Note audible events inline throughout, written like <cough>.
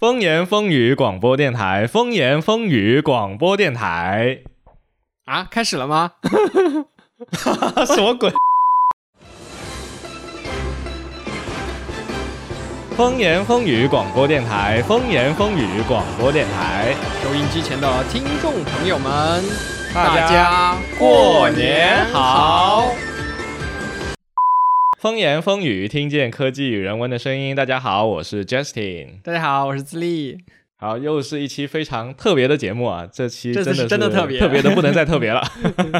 风言风语广播电台，风言风语广播电台啊，开始了吗？<laughs> 什么鬼？风言风语广播电台，风言风语广播电台，收音机前的听众朋友们，大家过年好！风言风语，听见科技与人文的声音。大家好，我是 Justin。大家好，我是自立。好，又是一期非常特别的节目啊！这期真的是真的特别，特别的不能再特别了，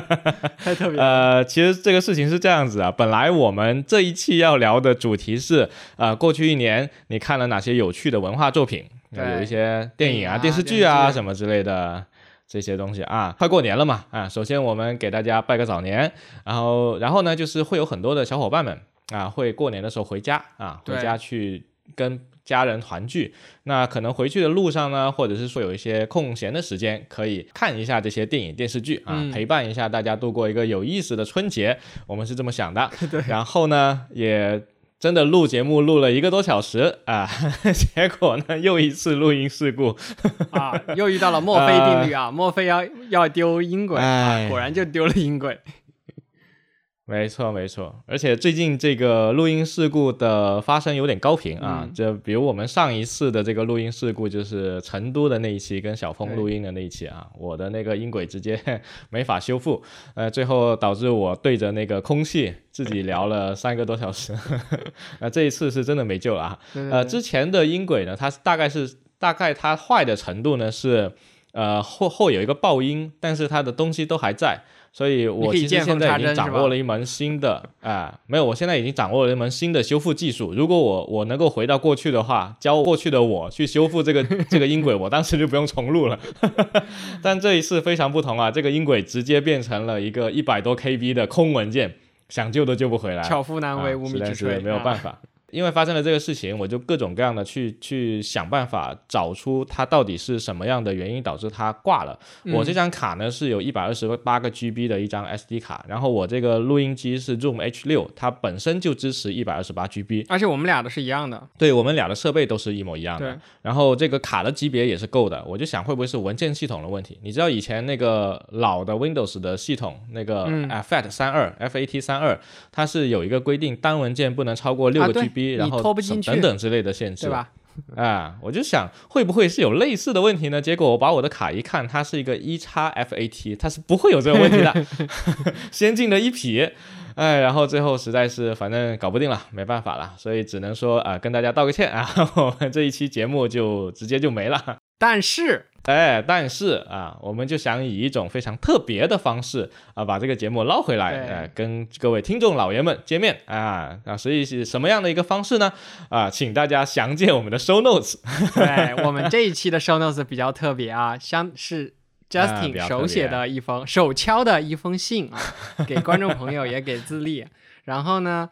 <laughs> 太特别了。呃，其实这个事情是这样子啊，本来我们这一期要聊的主题是，呃，过去一年你看了哪些有趣的文化作品？有一些电影啊、电视剧啊什么之类的这些东西啊。快过年了嘛，啊，首先我们给大家拜个早年，然后，然后呢，就是会有很多的小伙伴们啊，会过年的时候回家啊，回家去跟。家人团聚，那可能回去的路上呢，或者是说有一些空闲的时间，可以看一下这些电影电视剧啊，陪伴一下大家度过一个有意思的春节。我们是这么想的。<laughs> 对。然后呢，也真的录节目录了一个多小时啊，<laughs> 结果呢，又一次录音事故啊，又遇到了墨菲定律啊，墨菲要要丢音轨啊，果然就丢了音轨。没错，没错，而且最近这个录音事故的发生有点高频啊，就比如我们上一次的这个录音事故，就是成都的那一期跟小峰录音的那一期啊，我的那个音轨直接没法修复，呃，最后导致我对着那个空气自己聊了三个多小时，那 <laughs> 这一次是真的没救了啊，呃，之前的音轨呢，它大概是大概它坏的程度呢是，呃后后有一个爆音，但是它的东西都还在。所以我其实现在已经掌握了一门新的，啊，没有，我现在已经掌握了一门新的修复技术。如果我我能够回到过去的话，教过去的我去修复这个这个音轨，我当时就不用重录了。<laughs> 但这一次非常不同啊，这个音轨直接变成了一个一百多 KB 的空文件，想救都救不回来，巧妇难为无米之炊，没有办法。因为发生了这个事情，我就各种各样的去去想办法找出它到底是什么样的原因导致它挂了。我这张卡呢是有一百二十八个 GB 的一张 SD 卡，然后我这个录音机是 Zoom H 六，它本身就支持一百二十八 GB，而且我们俩的是一样的。对我们俩的设备都是一模一样的。然后这个卡的级别也是够的。我就想会不会是文件系统的问题？你知道以前那个老的 Windows 的系统，那个 FAT 三二 FAT 三二，它是有一个规定，单文件不能超过六个 GB。然后拖不进去等等之类的限制，对吧？啊，我就想会不会是有类似的问题呢？结果我把我的卡一看，它是一个一叉 FAT，它是不会有这个问题的，<laughs> 先进的一匹。哎，然后最后实在是反正搞不定了，没办法了，所以只能说啊，跟大家道个歉啊，<laughs> 我们这一期节目就直接就没了。但是，哎，但是啊，我们就想以一种非常特别的方式啊，把这个节目捞回来，哎，跟各位听众老爷们见面啊啊，所以是什么样的一个方式呢？啊，请大家详见我们的 show notes。对我们这一期的 show notes 比较特别啊，像是 Justin 手写的一封手敲的一封信啊，<laughs> 给观众朋友也给自立。然后呢，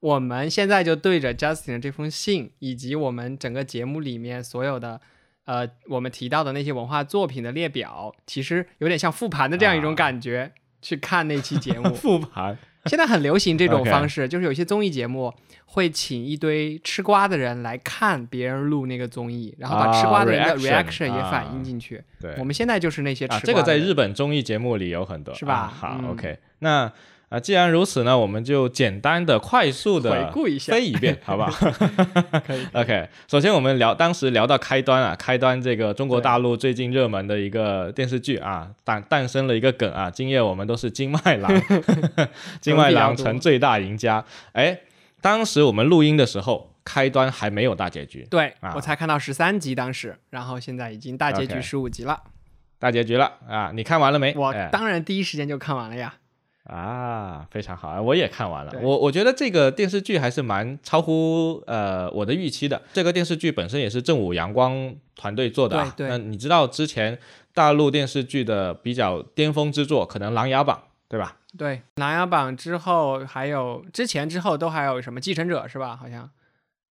我们现在就对着 Justin 的这封信，以及我们整个节目里面所有的。呃，我们提到的那些文化作品的列表，其实有点像复盘的这样一种感觉，去看那期节目。<laughs> 复盘，现在很流行这种 <laughs> 方式，就是有些综艺节目会请一堆吃瓜的人来看别人录那个综艺，然后把吃瓜的人的 reaction 也反映进去。对，我们现在就是那些吃瓜。这个在日本综艺节目里有很多，是吧？好，OK，那。啊，既然如此呢，我们就简单的、快速的回顾一下，飞一遍，好不好？<laughs> 可以。<laughs> OK，首先我们聊当时聊到开端啊，开端这个中国大陆最近热门的一个电视剧啊，诞诞生了一个梗啊，今夜我们都是金麦郎，<laughs> 金麦郎成最大赢家。哎，当时我们录音的时候，开端还没有大结局，对我才看到十三集当时，然后现在已经大结局十五集了，大结局了啊！你看完了没？我当然第一时间就看完了呀。啊，非常好啊！我也看完了，我我觉得这个电视剧还是蛮超乎呃我的预期的。这个电视剧本身也是正午阳光团队做的，那你知道之前大陆电视剧的比较巅峰之作，可能《琅琊榜》，对吧？对，《琅琊榜》之后还有之前之后都还有什么《继承者》是吧？好像。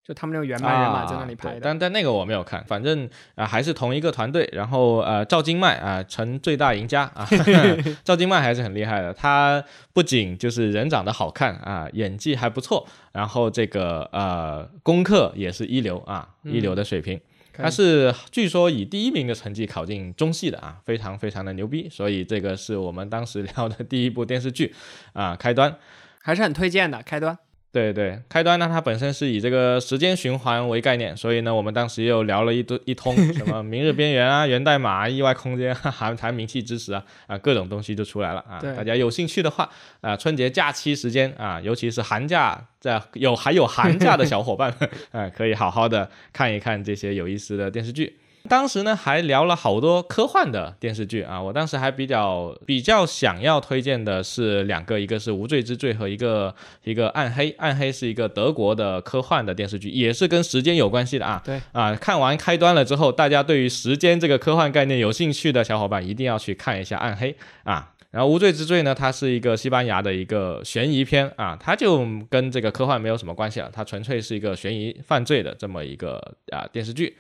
就他们那个原班人马在那里拍的，但但那个我没有看，反正啊还是同一个团队，然后呃赵今麦啊成最大赢家啊，<laughs> 赵今麦还是很厉害的，他不仅就是人长得好看啊，演技还不错，然后这个呃功课也是一流啊，一流的水平。他是据说以第一名的成绩考进中戏的啊，非常非常的牛逼，所以这个是我们当时 <laughs> 聊的第一部电视剧啊，开端还是很推荐的，开端。对对，开端呢，它本身是以这个时间循环为概念，所以呢，我们当时又聊了一堆一通，什么明日边缘啊、源代码、意外空间、寒蝉名气之时啊啊，各种东西就出来了啊。大家有兴趣的话啊，春节假期时间啊，尤其是寒假在有还有寒假的小伙伴们 <laughs> 啊，可以好好的看一看这些有意思的电视剧。当时呢还聊了好多科幻的电视剧啊，我当时还比较比较想要推荐的是两个，一个是《无罪之罪》和一个一个《暗黑》。《暗黑》是一个德国的科幻的电视剧，也是跟时间有关系的啊。对啊，看完开端了之后，大家对于时间这个科幻概念有兴趣的小伙伴一定要去看一下《暗黑》啊。然后《无罪之罪》呢，它是一个西班牙的一个悬疑片啊，它就跟这个科幻没有什么关系了，它纯粹是一个悬疑犯罪的这么一个啊电视剧。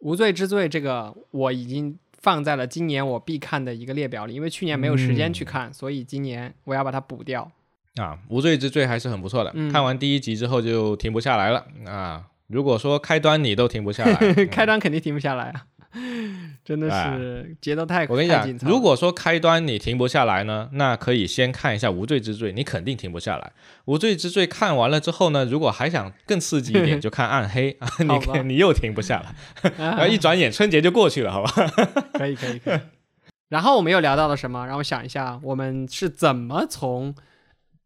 无罪之罪，这个我已经放在了今年我必看的一个列表里，因为去年没有时间去看，所以今年我要把它补掉。啊，无罪之罪还是很不错的，看完第一集之后就停不下来了啊！如果说开端你都停不下来，<laughs> 开端肯定停不下来啊。<laughs> 真的是节奏太我跟你讲，如果说开端你停不下来呢，那可以先看一下《无罪之罪》，你肯定停不下来。《无罪之罪》看完了之后呢，如果还想更刺激一点，就看《暗黑》<laughs> 啊，<laughs> 你你又停不下来，然后一转眼春节就过去了，好吧？可以可以可以。然后我们又聊到了什么？让我想一下，我们是怎么从。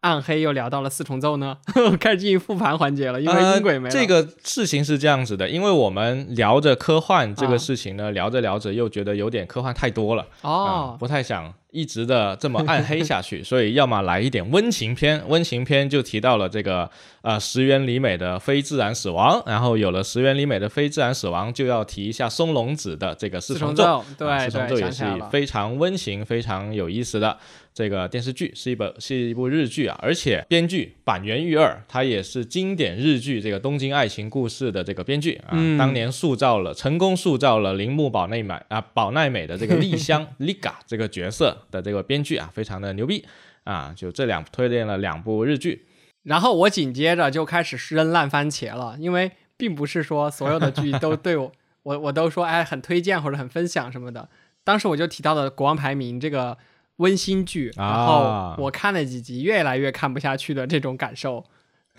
暗黑又聊到了四重奏呢，<laughs> 开始进行复盘环节了，因为音轨没了。这个事情是这样子的，因为我们聊着科幻这个事情呢，聊着聊着又觉得有点科幻太多了，哦，不太想。一直的这么暗黑下去，<laughs> 所以要么来一点温情片，温情片就提到了这个呃石原里美的非自然死亡，然后有了石原里美的非自然死亡，就要提一下松隆子的这个四重奏，对，四重奏也是非常温情、非常有意思的这个电视剧，是一本是一部日剧啊，而且编剧板垣裕二，他也是经典日剧这个东京爱情故事的这个编剧啊，当年塑造了成功塑造了铃木保奈美啊保奈美的这个丽香 <laughs> Liga 这个角色。的这个编剧啊，非常的牛逼啊！就这两推荐了两部日剧，然后我紧接着就开始扔烂番茄了，因为并不是说所有的剧都对我我我都说哎很推荐或者很分享什么的。当时我就提到了国王排名这个温馨剧，然后我看了几集，越来越看不下去的这种感受，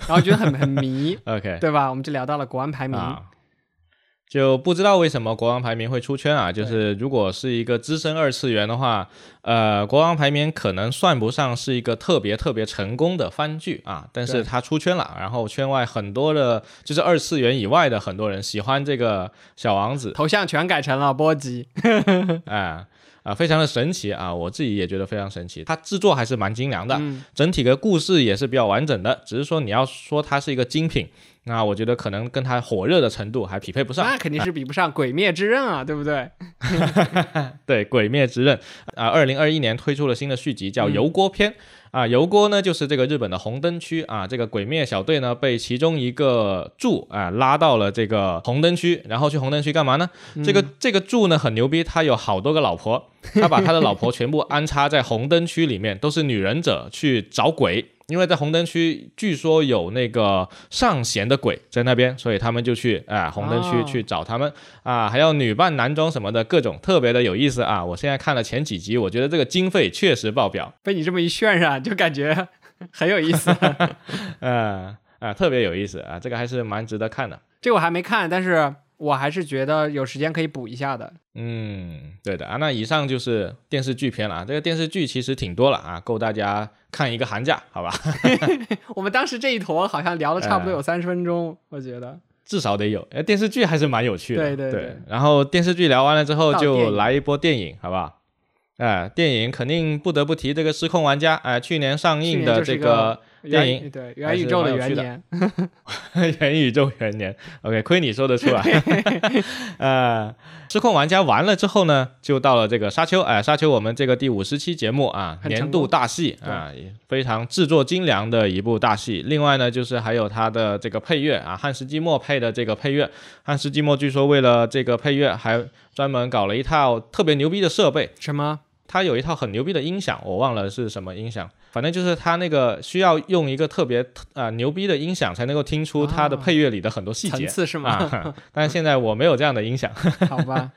然后觉得很很迷，<laughs> OK，对吧？我们就聊到了国王排名。就不知道为什么国王排名会出圈啊？就是如果是一个资深二次元的话，呃，国王排名可能算不上是一个特别特别成功的番剧啊，但是它出圈了，然后圈外很多的，就是二次元以外的很多人喜欢这个小王子，头像全改成了波吉，<laughs> 哎啊，非常的神奇啊！我自己也觉得非常神奇，它制作还是蛮精良的，整体的故事也是比较完整的，只是说你要说它是一个精品。那我觉得可能跟它火热的程度还匹配不上，那肯定是比不上《鬼灭之刃》啊，对不对？<laughs> 对，《鬼灭之刃》啊，二零二一年推出了新的续集，叫《油锅篇》啊，油锅呢就是这个日本的红灯区啊，这个鬼灭小队呢被其中一个柱啊拉到了这个红灯区，然后去红灯区干嘛呢？这个这个柱呢很牛逼，他有好多个老婆，他把他的老婆全部安插在红灯区里面，都是女忍者去找鬼。因为在红灯区，据说有那个上弦的鬼在那边，所以他们就去啊红灯区去找他们啊，还要女扮男装什么的，各种特别的有意思啊！我现在看了前几集，我觉得这个经费确实爆表。被你这么一渲染，就感觉 <laughs> 很有意思，<laughs> 嗯啊，特别有意思啊！这个还是蛮值得看的。这我还没看，但是。我还是觉得有时间可以补一下的。嗯，对的啊。那以上就是电视剧片了啊。这个电视剧其实挺多了啊，够大家看一个寒假，好吧？<laughs> 我们当时这一坨好像聊了差不多有三十分钟，我觉得至少得有。哎，电视剧还是蛮有趣的。对对对。然后电视剧聊完了之后，就来一波电影，好不好？哎，电影肯定不得不提这个《失控玩家》哎，去年上映的这个。电影对元宇宙的元年，<laughs> 元宇宙元年，OK，亏你说得出来。<laughs> 呃，失控玩家完了之后呢，就到了这个沙丘，哎，沙丘我们这个第五十期节目啊，年度大戏啊，非常制作精良的一部大戏。另外呢，就是还有它的这个配乐啊，汉斯季默配的这个配乐，汉斯季默据说为了这个配乐还专门搞了一套特别牛逼的设备。什么？他有一套很牛逼的音响，我忘了是什么音响。反正就是它那个需要用一个特别啊牛逼的音响才能够听出它的配乐里的很多细节，层次是吗？但是现在我没有这样的音响，好吧。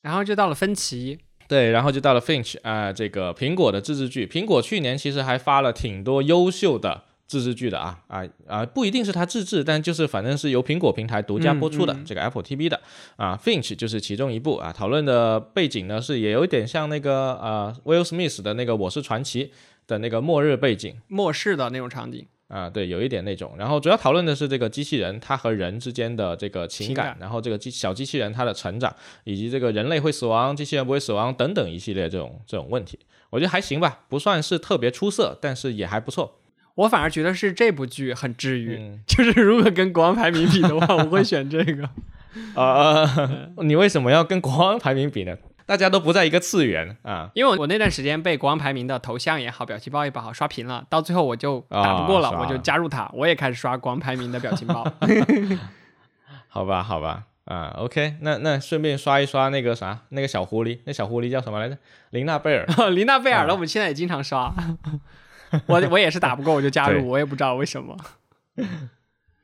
然后就到了分歧，对，然后就到了 Finch 啊，这个苹果的自制剧，苹果去年其实还发了挺多优秀的。自制剧的啊啊啊，不一定是它自制，但就是反正是由苹果平台独家播出的这个 Apple TV 的啊，Finch 就是其中一部啊。讨论的背景呢是也有一点像那个呃 Will Smith 的那个《我是传奇》的那个末日背景，末世的那种场景啊，对，有一点那种。然后主要讨论的是这个机器人它和人之间的这个情感，然后这个机小机器人它的成长，以及这个人类会死亡，机器人不会死亡等等一系列这种这种问题，我觉得还行吧，不算是特别出色，但是也还不错。我反而觉得是这部剧很治愈，<laughs> 就是如果跟国王排名比的话，我会选这个。<laughs> 啊，你为什么要跟国王排名比呢？大家都不在一个次元啊。因为我那段时间被国王排名的头像也好，表情包也好刷屏了，到最后我就打不过了，我就加入他，我也开始刷国王排名的表情包。<laughs> <laughs> 好吧，好吧，啊，OK，那那顺便刷一刷那个啥，那个小狐狸，那小狐狸叫什么来着？琳娜贝尔。<laughs> 琳娜贝尔，的我们现在也经常刷。我我也是打不过我就加入，我也不知道为什么，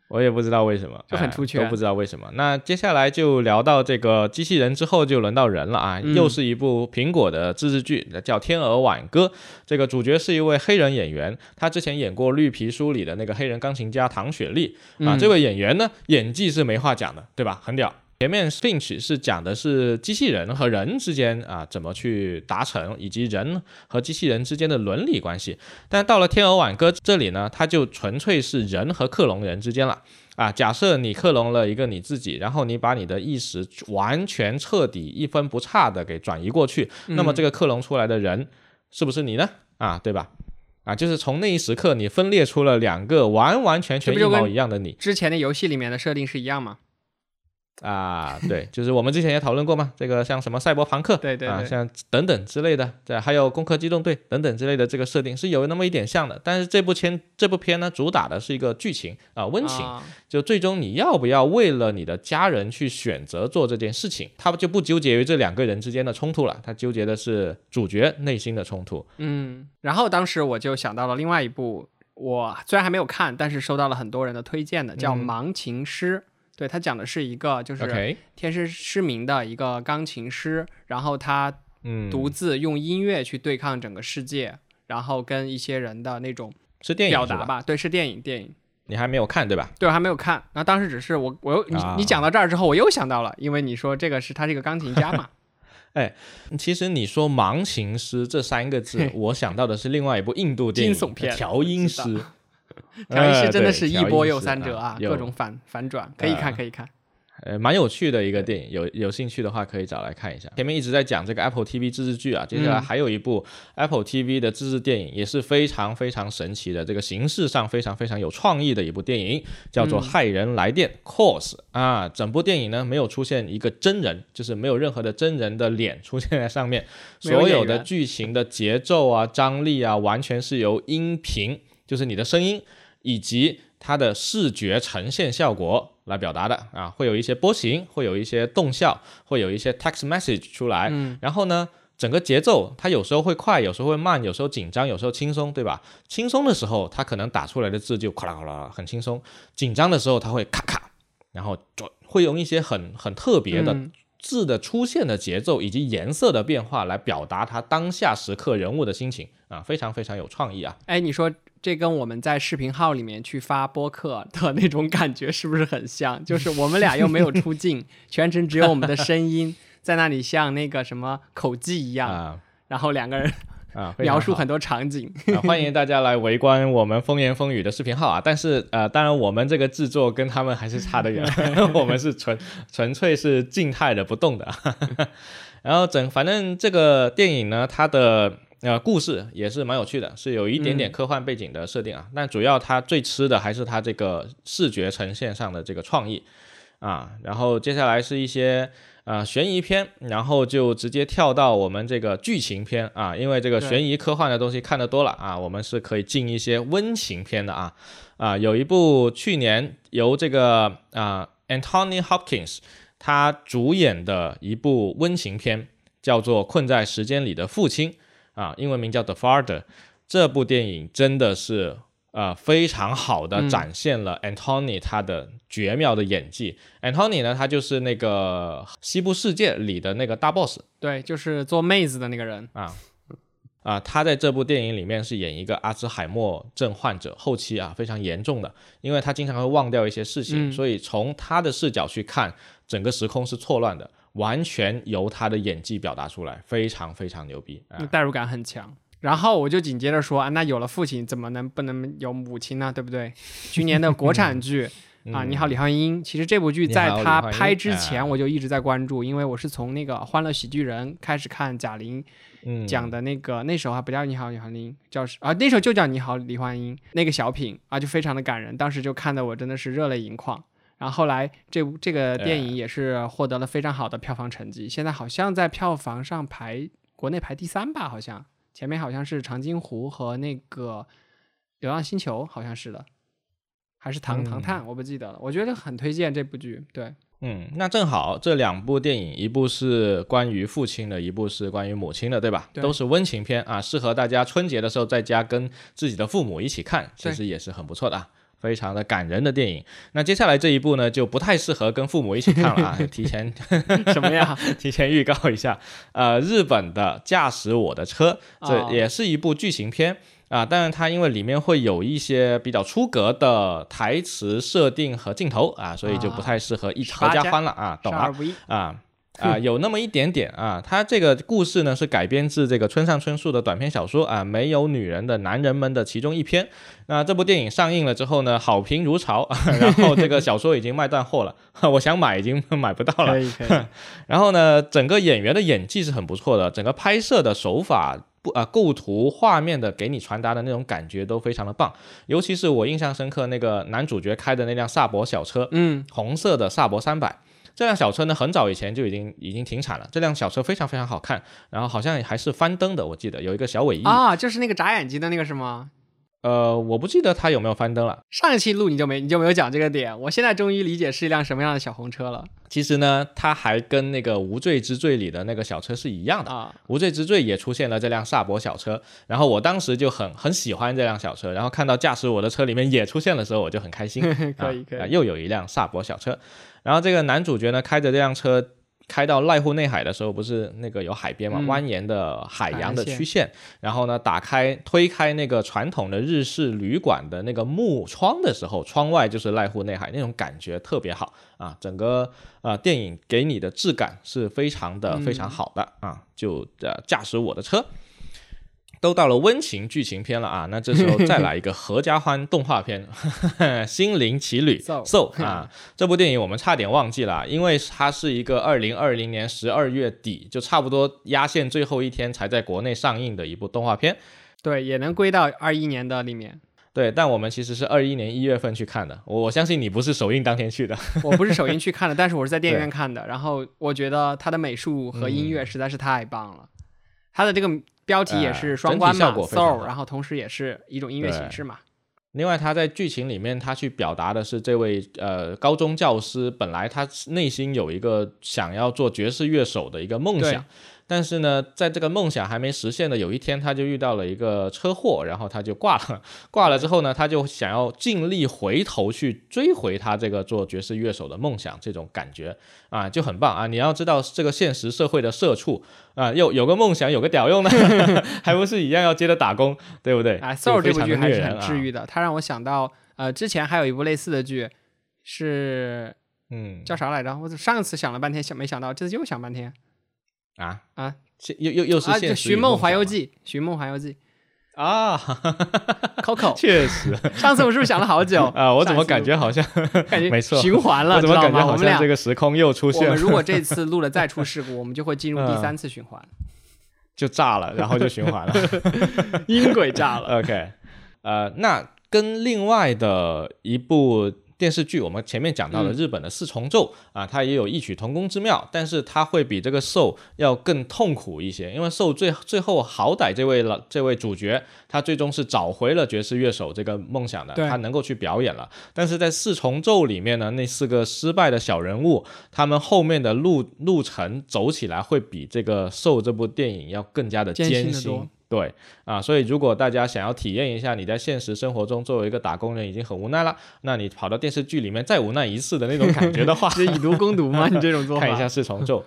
我也不知道为什么，就很出圈、哎，都不知道为什么。那接下来就聊到这个机器人之后，就轮到人了啊！又是一部苹果的自制剧，叫《天鹅挽歌》。这个主角是一位黑人演员，他之前演过《绿皮书》里的那个黑人钢琴家唐雪莉啊。这位演员呢，演技是没话讲的，对吧？很屌。前面 Finch 是讲的是机器人和人之间啊怎么去达成，以及人和机器人之间的伦理关系。但到了《天鹅挽歌》这里呢，它就纯粹是人和克隆人之间了啊。假设你克隆了一个你自己，然后你把你的意识完全彻底一分不差的给转移过去，那么这个克隆出来的人是不是你呢？啊，对吧？啊，就是从那一时刻你分裂出了两个完完全全一模一样的你。之前的游戏里面的设定是一样吗？啊，对，<laughs> 就是我们之前也讨论过嘛，这个像什么赛博朋克，对对啊，像等等之类的，对，还有攻壳机动队等等之类的这个设定是有那么一点像的。但是这部片这部片呢，主打的是一个剧情啊，温情，就最终你要不要为了你的家人去选择做这件事情，他就不纠结于这两个人之间的冲突了，他纠结的是主角内心的冲突。嗯，然后当时我就想到了另外一部，我虽然还没有看，但是收到了很多人的推荐的，叫《盲情师》。对他讲的是一个就是天生失明的一个钢琴师，然后他独自用音乐去对抗整个世界，然后跟一些人的那种是电影表达吧？对，是电影电影。你还没有看对吧？对，我还没有看。那当时只是我我又你你讲到这儿之后，我又想到了，因为你说这个是他是一个钢琴家嘛。<laughs> 哎，其实你说盲琴师这三个字，我想到的是另外一部印度电影惊悚片《调音师》。调音师真的是一波又三折啊，各种反反转，可以看可以看，呃，蛮有趣的一个电影，有有兴趣的话可以找来看一下。前面一直在讲这个 Apple TV 自制剧啊，接下来还有一部 Apple TV 的自制电影，也是非常非常神奇的，这个形式上非常非常有创意的一部电影，叫做《骇人来电》（Calls） 啊。整部电影呢没有出现一个真人，就是没有任何的真人的脸出现在上面，所有的剧情的节奏啊、张力啊，完全是由音频。就是你的声音以及它的视觉呈现效果来表达的啊，会有一些波形，会有一些动效，会有一些 text message 出来。嗯，然后呢，整个节奏它有时候会快，有时候会慢，有时候紧张，有时候轻松，对吧？轻松的时候，它可能打出来的字就咔啦咔啦很轻松；紧张的时候，它会咔咔，然后就会用一些很很特别的字的出现的节奏以及颜色的变化来表达他当下时刻人物的心情啊，非常非常有创意啊！哎，你说。这跟我们在视频号里面去发播客的那种感觉是不是很像？就是我们俩又没有出镜，全程只有我们的声音在那里，像那个什么口技一样，<laughs> 然后两个人啊 <laughs> 描述很多场景。<laughs> 欢迎大家来围观我们风言风语的视频号啊！但是呃，当然我们这个制作跟他们还是差得远，<laughs> 我们是纯纯粹是静态的不动的。然后整反正这个电影呢，它的。呃，故事也是蛮有趣的，是有一点点科幻背景的设定啊。但主要它最吃的还是它这个视觉呈现上的这个创意啊。然后接下来是一些呃悬疑片，然后就直接跳到我们这个剧情片啊。因为这个悬疑科幻的东西看得多了啊，我们是可以进一些温情片的啊。啊，有一部去年由这个啊 Anthony Hopkins 他主演的一部温情片，叫做《困在时间里的父亲》。啊，英文名叫《The Father》，这部电影真的是呃非常好的展现了 Antony 他的绝妙的演技。Antony 呢，他就是那个西部世界里的那个大 boss，对，就是做妹子的那个人啊。啊，他在这部电影里面是演一个阿兹海默症患者，后期啊非常严重的，因为他经常会忘掉一些事情，所以从他的视角去看，整个时空是错乱的，完全由他的演技表达出来，非常非常牛逼，代入感很强。然后我就紧接着说啊，那有了父亲，怎么能不能有母亲呢？对不对？去年的国产剧 <laughs> 啊，你好，李焕英。其实这部剧在他拍之前，我就一直在关注，因为我是从那个《欢乐喜剧人》开始看贾玲。讲的那个那时候还不叫你好李焕英，叫啊那时候就叫你好李焕英那个小品啊就非常的感人，当时就看的我真的是热泪盈眶。然后后来这部这个电影也是获得了非常好的票房成绩，现在好像在票房上排国内排第三吧，好像前面好像是长津湖和那个流浪星球好像是的，还是唐唐探我不记得了。我觉得很推荐这部剧，对。嗯，那正好这两部电影，一部是关于父亲的，一部是关于母亲的，对吧？都是温情片啊，适合大家春节的时候在家跟自己的父母一起看，其实也是很不错的啊，非常的感人的电影。那接下来这一部呢，就不太适合跟父母一起看了啊，<laughs> 提前什么呀？<laughs> 提前预告一下，呃，日本的驾驶我的车，这也是一部剧情片。啊，当然它因为里面会有一些比较出格的台词设定和镜头啊，所以就不太适合一合家欢了啊，懂了啊啊，有那么一点点啊。他这个故事呢是改编自这个村上春树的短篇小说啊，《没有女人的男人们》的其中一篇。那这部电影上映了之后呢，好评如潮，<laughs> 然后这个小说已经卖断货了，<laughs> 我想买已经 <laughs> 买不到了。然后呢，整个演员的演技是很不错的，整个拍摄的手法。不啊，构图、画面的给你传达的那种感觉都非常的棒，尤其是我印象深刻那个男主角开的那辆萨博小车，嗯，红色的萨博三百，这辆小车呢很早以前就已经已经停产了，这辆小车非常非常好看，然后好像还是翻灯的，我记得有一个小尾翼啊，就是那个眨眼睛的那个是吗？呃，我不记得它有没有翻灯了。上一期录你就没你就没有讲这个点，我现在终于理解是一辆什么样的小红车了。其实呢，它还跟那个《无罪之罪》里的那个小车是一样的啊，《无罪之罪》也出现了这辆萨博小车，然后我当时就很很喜欢这辆小车，然后看到驾驶我的车里面也出现的时候，我就很开心。<laughs> 可以可以，又有一辆萨博小车，然后这个男主角呢开着这辆车。开到濑户内海的时候，不是那个有海边嘛，蜿蜒的海洋的曲线。然后呢，打开推开那个传统的日式旅馆的那个木窗的时候，窗外就是濑户内海，那种感觉特别好啊！整个呃电影给你的质感是非常的非常好的啊！就呃驾驶我的车。都到了温情剧情片了啊，那这时候再来一个合家欢动画片，<laughs>《心灵奇旅》So 啊，这部电影我们差点忘记了，因为它是一个二零二零年十二月底就差不多压线最后一天才在国内上映的一部动画片。对，也能归到二一年的里面。对，但我们其实是二一年一月份去看的，我相信你不是首映当天去的。<laughs> 我不是首映去看的，但是我是在电影院看的。然后我觉得它的美术和音乐实在是太棒了，它的这个。标题也是双关嘛，soul，然后同时也是一种音乐形式嘛。另外，他在剧情里面，他去表达的是这位呃高中教师本来他内心有一个想要做爵士乐手的一个梦想。但是呢，在这个梦想还没实现的有一天，他就遇到了一个车祸，然后他就挂了。挂了之后呢，他就想要尽力回头去追回他这个做爵士乐手的梦想，这种感觉啊，就很棒啊！你要知道，这个现实社会的社畜啊，有有个梦想，有个屌用呢，<laughs> <laughs> 还不是一样要接着打工，对不对？啊，Soul 这部剧还是很治愈的，它让我想到，呃，之前还有一部类似的剧，是嗯，叫啥来着？我上次想了半天想没想到，这次又想半天。啊啊，又又又是《寻梦环游记》《寻梦环游记》啊，Coco，<laughs> 确实，<laughs> 上次我是不是想了好久 <laughs> 啊？我怎么感觉好像感觉没错循环了？怎么感觉好像这个时空又出现了？我们如果这次录了再出事故，我们就会进入第三次循环，就炸了，然后就循环了，音轨炸了。OK，呃，那跟另外的一部。电视剧我们前面讲到了日本的四重奏啊，它也有异曲同工之妙，但是它会比这个受要更痛苦一些，因为受最最后好歹这位老这位主角他最终是找回了爵士乐手这个梦想的，他能够去表演了。但是在四重奏里面呢，那四个失败的小人物，他们后面的路路程走起来会比这个受这部电影要更加的艰辛。对啊，所以如果大家想要体验一下你在现实生活中作为一个打工人已经很无奈了，那你跑到电视剧里面再无奈一次的那种感觉的话，<laughs> 是以毒攻毒吗？你这种做法？<laughs> 看一下四重奏。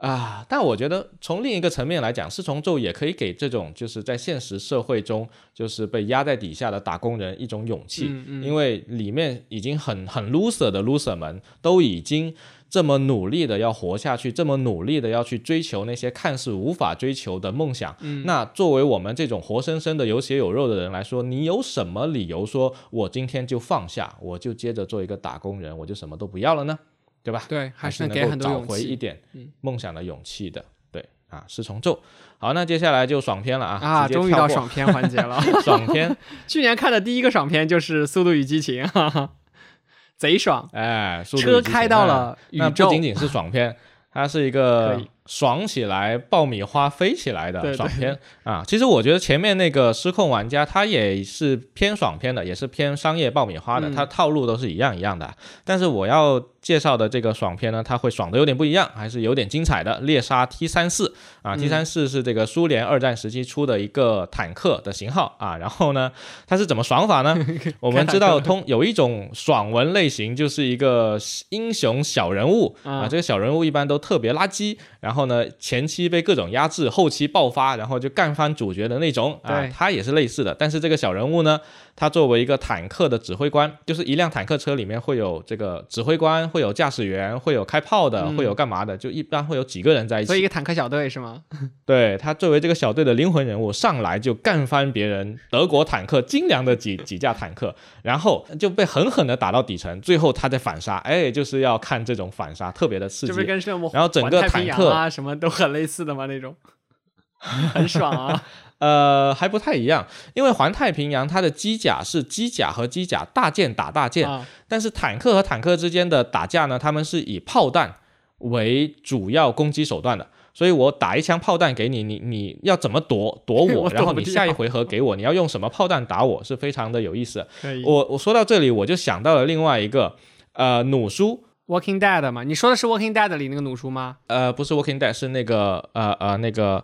啊，但我觉得从另一个层面来讲，四重奏也可以给这种就是在现实社会中就是被压在底下的打工人一种勇气，因为里面已经很很 loser 的 loser 们都已经这么努力的要活下去，这么努力的要去追求那些看似无法追求的梦想。那作为我们这种活生生的有血有肉的人来说，你有什么理由说我今天就放下，我就接着做一个打工人，我就什么都不要了呢？对吧？对，还是能给很多找回一点梦想的勇气的。对啊，是重奏。好，那接下来就爽片了啊！啊，终于到爽片环节了。<laughs> 爽片，<laughs> 去年看的第一个爽片就是《速度与激情》，贼爽！哎，车开到了宇宙，那不仅仅是爽片，<laughs> 它是一个爽起来爆米花飞起来的爽片啊！其实我觉得前面那个失控玩家，它也是偏爽片的，也是偏商业爆米花的，它套路都是一样一样的。但是我要。介绍的这个爽片呢，它会爽的有点不一样，还是有点精彩的。猎杀 T 三四啊，T 三四是这个苏联二战时期出的一个坦克的型号啊。然后呢，它是怎么爽法呢？<laughs> 我们知道通有一种爽文类型，就是一个英雄小人物啊，这个小人物一般都特别垃圾，然后呢前期被各种压制，后期爆发，然后就干翻主角的那种啊。他也是类似的，但是这个小人物呢，他作为一个坦克的指挥官，就是一辆坦克车里面会有这个指挥官。会有驾驶员，会有开炮的，会有干嘛的？就一般会有几个人在一起。所以一个坦克小队是吗？<laughs> 对他作为这个小队的灵魂人物，上来就干翻别人德国坦克精良的几几架坦克，然后就被狠狠的打到底层，最后他在反杀。哎，就是要看这种反杀，特别的刺激。然后整个坦克啊，什么都很类似的吗？那种 <laughs> 很爽啊。<laughs> 呃，还不太一样，因为环太平洋它的机甲是机甲和机甲，大舰打大舰，但是坦克和坦克之间的打架呢，他们是以炮弹为主要攻击手段的，所以我打一枪炮弹给你，你你要怎么躲躲 <laughs> 我，然后你下一回合给我，你要用什么炮弹打我，是非常的有意思。我我说到这里，我就想到了另外一个，呃，弩叔，Walking Dead 嘛，你说的是 Walking Dead 里那个弩叔吗？呃，不是 Walking Dead，是那个呃呃那个。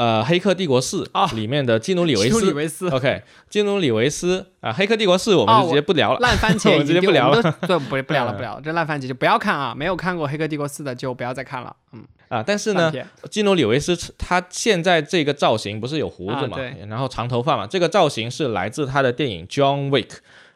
呃，《黑客帝国四》里面的基努里维斯，OK，基努里维斯啊，《黑客帝国四》我们就直接不聊了，烂番茄，<laughs> 我们直接不聊了，对，不不聊了，不 <laughs> 聊了，这烂番茄就不要看啊，没有看过《黑客帝国四》的就不要再看了，嗯啊，但是呢，基努里维斯他现在这个造型不是有胡子嘛，然后长头发嘛，这个造型是来自他的电影《John Wick》。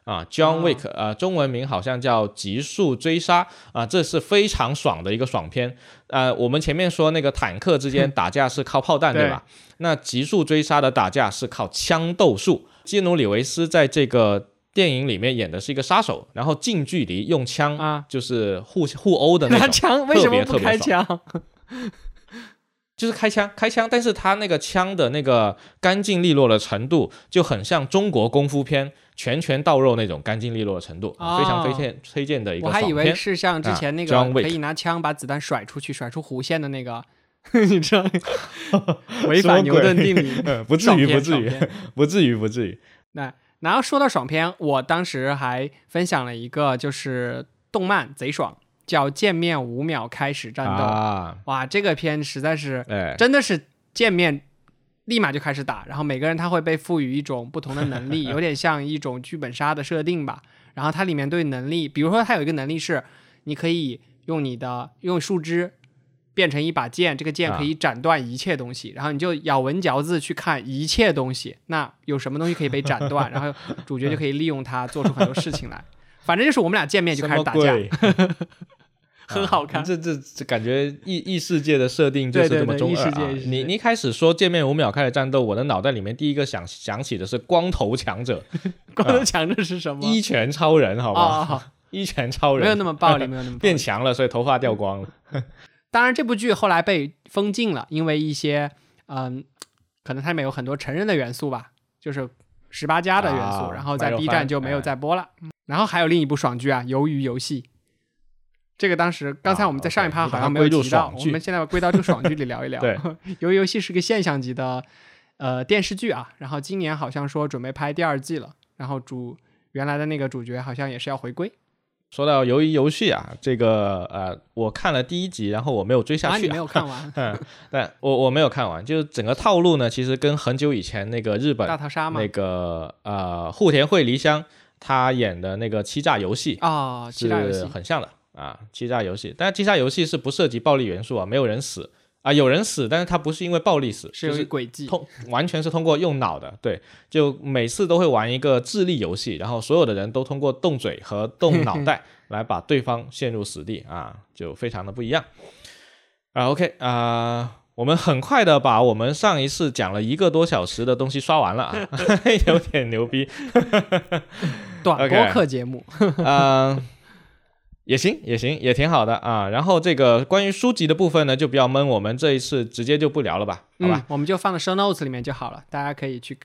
啊，John Wick，呃，中文名好像叫《极速追杀》啊，这是非常爽的一个爽片。呃，我们前面说那个坦克之间打架是靠炮弹，对吧？那《极速追杀》的打架是靠枪斗术。基努里维斯在这个电影里面演的是一个杀手，然后近距离用枪啊，就是互互殴的那种，<laughs> 枪为什么不开枪？就是开枪，开枪，但是他那个枪的那个干净利落的程度就很像中国功夫片。拳拳到肉那种干净利落的程度，非常推荐推荐的一个。我还以为是像之前那个可以拿枪把子弹甩出去，甩出弧线的那个，<laughs> 你知道？<laughs> 违反牛顿定理？<laughs> 不至于，不至于，不至于，不至于。那然后说到爽片，我当时还分享了一个，就是动漫贼爽，叫《见面五秒开始战斗》。哇，这个片实在是，真的是见面。立马就开始打，然后每个人他会被赋予一种不同的能力，<laughs> 有点像一种剧本杀的设定吧。然后它里面对能力，比如说它有一个能力是，你可以用你的用树枝变成一把剑，这个剑可以斩断一切东西，<laughs> 然后你就咬文嚼字去看一切东西，那有什么东西可以被斩断，<laughs> 然后主角就可以利用它做出很多事情来。反正就是我们俩见面就开始打架。很好看，这这这感觉异异世界的设定就是这么中二啊！你你一开始说见面五秒开始战斗，我的脑袋里面第一个想想起的是光头强者。<laughs> 光头强者是什么？<laughs> 一拳超人，好吧？<laughs> 一拳超人没有那么暴力，没有那么变强了，所以头发掉光了。当然，这部剧后来被封禁了，因为一些嗯，可能它里面有很多成人的元素吧，就是十八加的元素，然后在 B 站就没有再播了。然后还有另一部爽剧啊，《鱿鱼游戏》。这个当时刚才我们在上一趴好像没有提到，我们现在归到这个爽剧里聊一聊。<laughs> 对，鱿鱼游戏是个现象级的呃电视剧啊，然后今年好像说准备拍第二季了，然后主原来的那个主角好像也是要回归。说到鱿鱼游戏啊，这个呃，我看了第一集，然后我没有追下去，没有看完。<laughs> 嗯，但我我没有看完，就是整个套路呢，其实跟很久以前那个日本大逃杀嘛那个呃户田惠梨香他演的那个欺诈游戏啊，欺诈游戏很像的啊，欺诈游戏，但是欺诈游戏是不涉及暴力元素啊，没有人死。啊，有人死，但是他不是因为暴力死，是诡计，通完全是通过用脑的，对，就每次都会玩一个智力游戏，然后所有的人都通过动嘴和动脑 <laughs> 袋来把对方陷入死地啊，就非常的不一样。啊，OK 啊，我们很快的把我们上一次讲了一个多小时的东西刷完了，啊，<laughs> 有点牛逼，短播客节目，嗯。也行，也行，也挺好的啊。然后这个关于书籍的部分呢，就比较闷，我们这一次直接就不聊了吧？好吧，我们就放在 show notes 里面就好了，大家可以去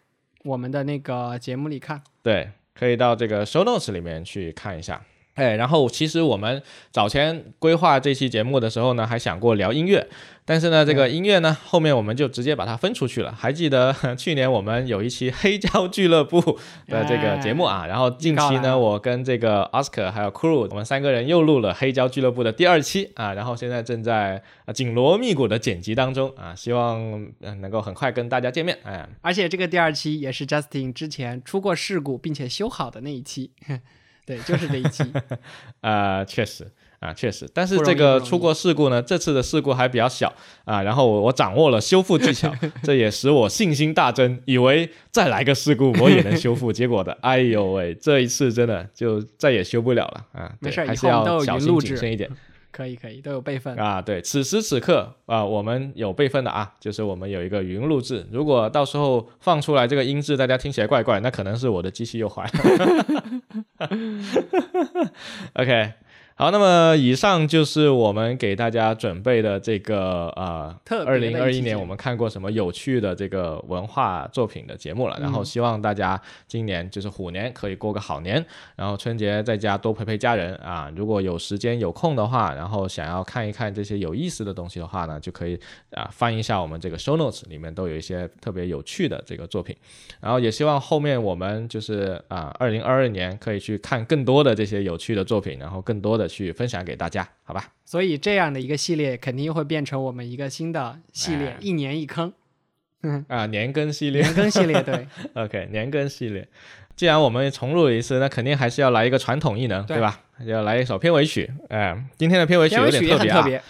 我们的那个节目里看。对，可以到这个 show notes 里面去看一下。哎，然后其实我们早前规划这期节目的时候呢，还想过聊音乐。但是呢，这个音乐呢，后面我们就直接把它分出去了。还记得 <laughs> 去年我们有一期黑胶俱乐部的这个节目啊，然后近期呢，我跟这个 Oscar 还有 Crew，我们三个人又录了黑胶俱乐部的第二期啊，然后现在正在紧锣密鼓的剪辑当中啊，希望能够很快跟大家见面。哎，而且这个第二期也是 Justin 之前出过事故并且修好的那一期，对，就是这一期。啊，<laughs> 确实。啊，确实，但是这个出过事故呢，这次的事故还比较小啊。然后我我掌握了修复技巧，这也使我信心大增，以为再来个事故我也能修复。结果的，哎呦喂，这一次真的就再也修不了了啊！没事，还是要小心谨慎一点。可以可以，都有备份啊。对，此时此刻啊，我们有备份的啊，就是我们有一个语音录制。如果到时候放出来这个音质，大家听起来怪怪，那可能是我的机器又坏了。<laughs> <laughs> OK。好，那么以上就是我们给大家准备的这个呃，二零二一年我们看过什么有趣的这个文化作品的节目了。然后希望大家今年就是虎年可以过个好年，然后春节在家多陪陪家人啊。如果有时间有空的话，然后想要看一看这些有意思的东西的话呢，就可以啊翻一下我们这个 show notes 里面都有一些特别有趣的这个作品。然后也希望后面我们就是啊，二零二二年可以去看更多的这些有趣的作品，然后更多的。去分享给大家，好吧？所以这样的一个系列肯定会变成我们一个新的系列，一年一坑。嗯啊，年更系列，年更系列，对。<laughs> OK，年更系列。既然我们重录了一次，那肯定还是要来一个传统异能，对吧？要来一首片尾曲。哎，今天的片尾曲有点特别啊。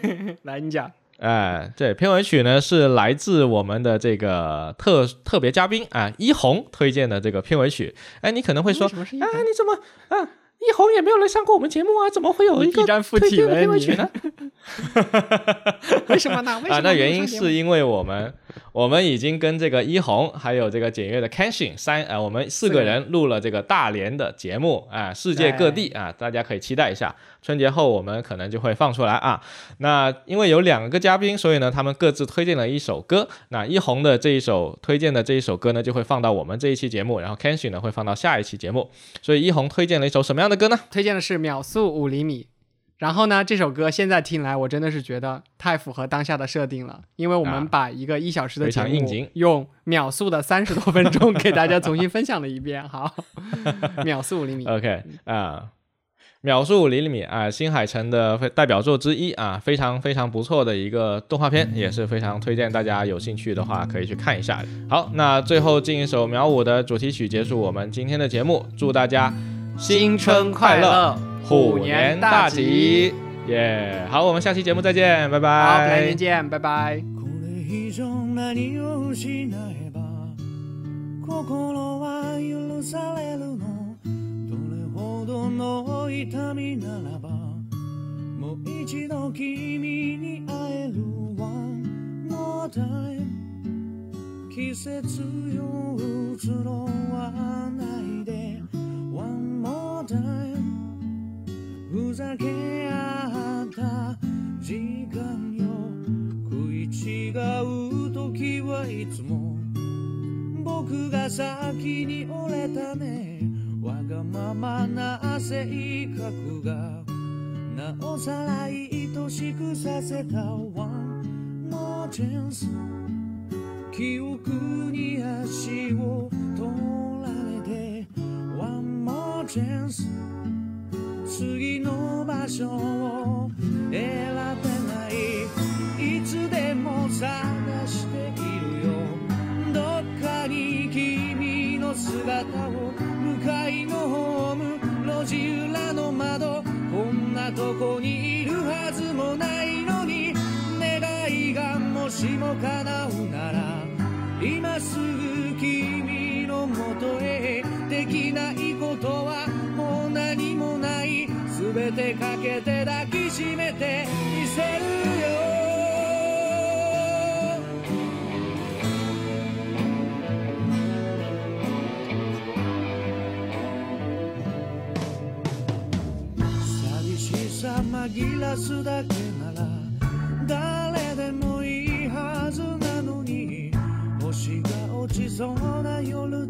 <laughs> 来，你讲。哎，对片尾曲呢是来自我们的这个特特别嘉宾啊，一红推荐的这个片尾曲。哎，你可能会说，啊，你怎么啊？一红也没有来上过我们节目啊，怎么会有一个推荐的片尾曲呢？为什么呢？啊，那原因是因为我们。我们已经跟这个一红，还有这个简约的 Kenshin 三，呃，我们四个人录了这个大连的节目啊，世界各地啊，大家可以期待一下。春节后我们可能就会放出来啊。那因为有两个嘉宾，所以呢，他们各自推荐了一首歌。那一红的这一首推荐的这一首歌呢，就会放到我们这一期节目，然后 Kenshin 呢会放到下一期节目。所以一红推荐了一首什么样的歌呢？推荐的是秒速五厘米。然后呢，这首歌现在听来，我真的是觉得太符合当下的设定了，因为我们把一个一小时的节目用秒速的三十多分钟给大家重新分享了一遍。好，<laughs> 秒速五厘米。OK 啊，秒速五厘米啊，新海诚的代表作之一啊，非常非常不错的一个动画片，也是非常推荐大家有兴趣的话可以去看一下。好，那最后进一首秒五的主题曲结束我们今天的节目，祝大家新春快乐。虎年大吉！耶、yeah,！好，我们下期节目再见，拜拜。好，来年见，拜拜。はされるのれほどの痛みならばもう一度君に会える One more time 季節よ移ろわないで One more time ふざけ合った時間よ食い違う時はいつも。僕が先に折れたね。わがままな性格が。なおさら愛しくさせた One more chance 記憶に足を取られて。One more chance 次の場所を選べないいつでも探しているよ。どっかに君の姿を向かいのホーム路地裏の窓こんなとこにいるはずもないのに願いがもしも叶うなら今すぐ君のもとへできないことはべてかけて抱きしめてみせるよ。寂しさ紛らすだけなら誰でもいいはずなのに星が落ちそうな夜